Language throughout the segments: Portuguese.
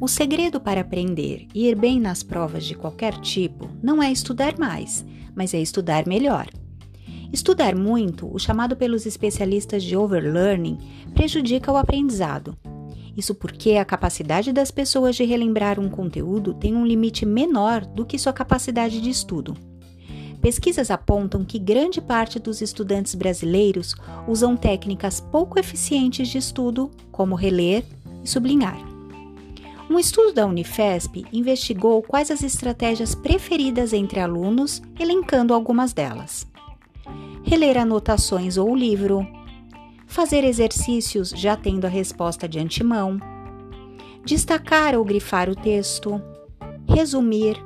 O segredo para aprender e ir bem nas provas de qualquer tipo não é estudar mais, mas é estudar melhor. Estudar muito, o chamado pelos especialistas de overlearning, prejudica o aprendizado. Isso porque a capacidade das pessoas de relembrar um conteúdo tem um limite menor do que sua capacidade de estudo. Pesquisas apontam que grande parte dos estudantes brasileiros usam técnicas pouco eficientes de estudo, como reler e sublinhar. Um estudo da Unifesp investigou quais as estratégias preferidas entre alunos, elencando algumas delas. Reler anotações ou livro, fazer exercícios já tendo a resposta de antemão, destacar ou grifar o texto, resumir,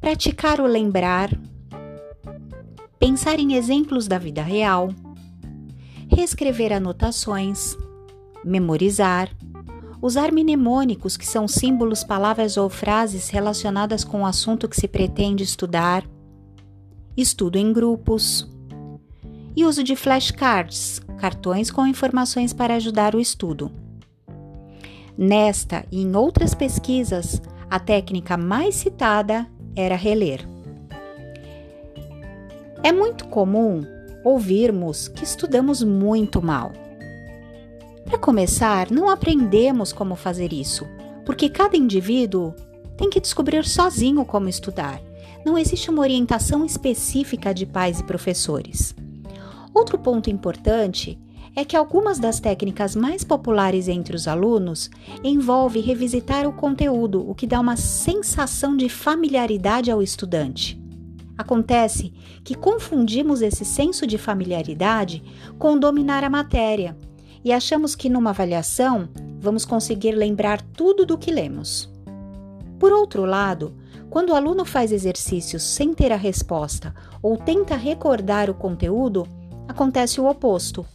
praticar o lembrar, pensar em exemplos da vida real, reescrever anotações, memorizar, usar mnemônicos, que são símbolos, palavras ou frases relacionadas com o assunto que se pretende estudar, estudo em grupos, e uso de flashcards, cartões com informações para ajudar o estudo. Nesta e em outras pesquisas, a técnica mais citada era reler. É muito comum ouvirmos que estudamos muito mal. Para começar, não aprendemos como fazer isso, porque cada indivíduo tem que descobrir sozinho como estudar. Não existe uma orientação específica de pais e professores. Outro ponto importante é que algumas das técnicas mais populares entre os alunos envolve revisitar o conteúdo, o que dá uma sensação de familiaridade ao estudante. Acontece que confundimos esse senso de familiaridade com dominar a matéria e achamos que numa avaliação vamos conseguir lembrar tudo do que lemos. Por outro lado, quando o aluno faz exercícios sem ter a resposta ou tenta recordar o conteúdo, acontece o oposto.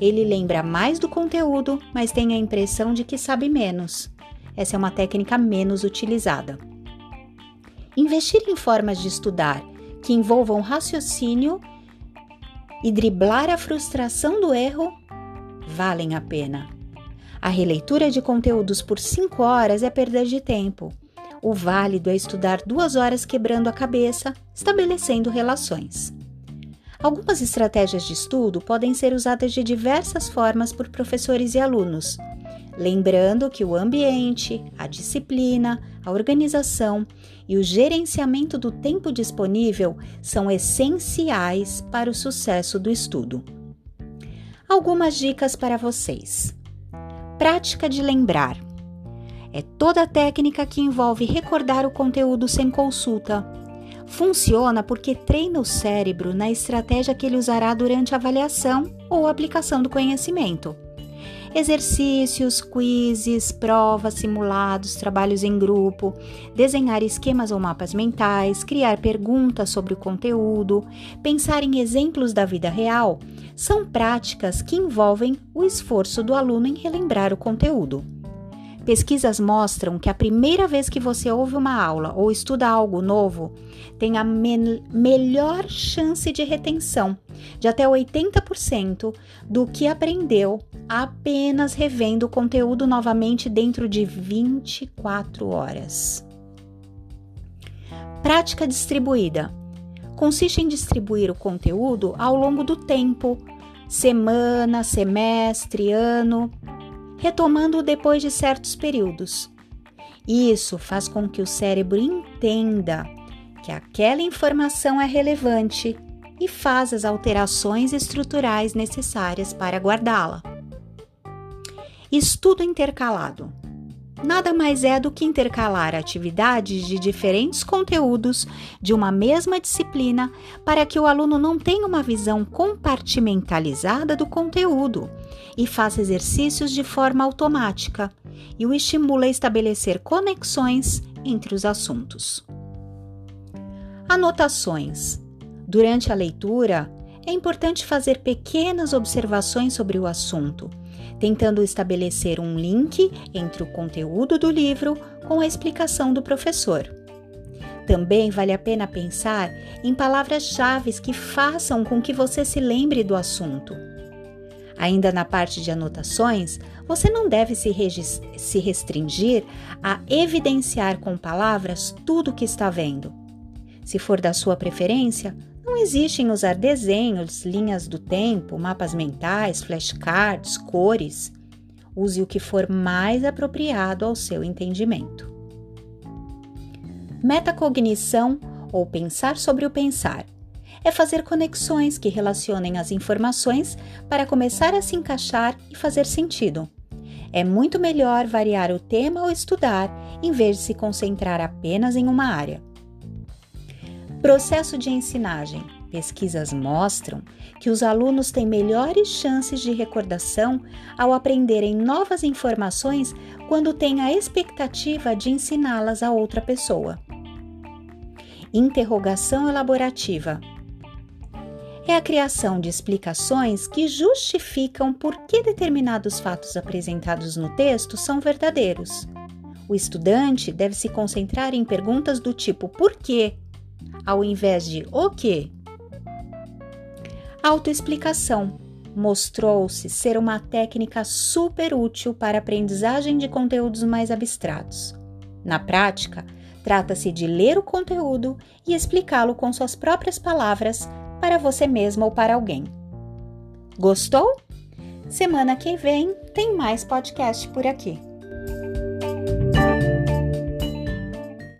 Ele lembra mais do conteúdo, mas tem a impressão de que sabe menos. Essa é uma técnica menos utilizada. Investir em formas de estudar que envolvam raciocínio e driblar a frustração do erro valem a pena. A releitura de conteúdos por 5 horas é perda de tempo. O válido é estudar duas horas quebrando a cabeça, estabelecendo relações. Algumas estratégias de estudo podem ser usadas de diversas formas por professores e alunos, lembrando que o ambiente, a disciplina, a organização e o gerenciamento do tempo disponível são essenciais para o sucesso do estudo. Algumas dicas para vocês. Prática de lembrar. É toda a técnica que envolve recordar o conteúdo sem consulta. Funciona porque treina o cérebro na estratégia que ele usará durante a avaliação ou aplicação do conhecimento exercícios, quizzes, provas, simulados, trabalhos em grupo, desenhar esquemas ou mapas mentais, criar perguntas sobre o conteúdo, pensar em exemplos da vida real, são práticas que envolvem o esforço do aluno em relembrar o conteúdo. Pesquisas mostram que a primeira vez que você ouve uma aula ou estuda algo novo tem a me melhor chance de retenção, de até 80% do que aprendeu apenas revendo o conteúdo novamente dentro de 24 horas. Prática distribuída consiste em distribuir o conteúdo ao longo do tempo, semana, semestre, ano retomando depois de certos períodos. Isso faz com que o cérebro entenda que aquela informação é relevante e faz as alterações estruturais necessárias para guardá-la. Estudo intercalado nada mais é do que intercalar atividades de diferentes conteúdos de uma mesma disciplina para que o aluno não tenha uma visão compartimentalizada do conteúdo e faça exercícios de forma automática e o estimula a estabelecer conexões entre os assuntos. Anotações. Durante a leitura, é importante fazer pequenas observações sobre o assunto tentando estabelecer um link entre o conteúdo do livro com a explicação do professor. Também vale a pena pensar em palavras-chave que façam com que você se lembre do assunto. Ainda na parte de anotações, você não deve se, se restringir a evidenciar com palavras tudo o que está vendo. Se for da sua preferência, não existe em usar desenhos, linhas do tempo, mapas mentais, flashcards, cores. Use o que for mais apropriado ao seu entendimento. Metacognição ou pensar sobre o pensar é fazer conexões que relacionem as informações para começar a se encaixar e fazer sentido. É muito melhor variar o tema ou estudar em vez de se concentrar apenas em uma área. Processo de ensinagem. Pesquisas mostram que os alunos têm melhores chances de recordação ao aprenderem novas informações quando têm a expectativa de ensiná-las a outra pessoa. Interrogação elaborativa é a criação de explicações que justificam por que determinados fatos apresentados no texto são verdadeiros. O estudante deve se concentrar em perguntas do tipo por quê, ao invés de o quê. Autoexplicação mostrou-se ser uma técnica super útil para aprendizagem de conteúdos mais abstratos. Na prática, trata-se de ler o conteúdo e explicá-lo com suas próprias palavras para você mesmo ou para alguém. Gostou? Semana que vem tem mais podcast por aqui.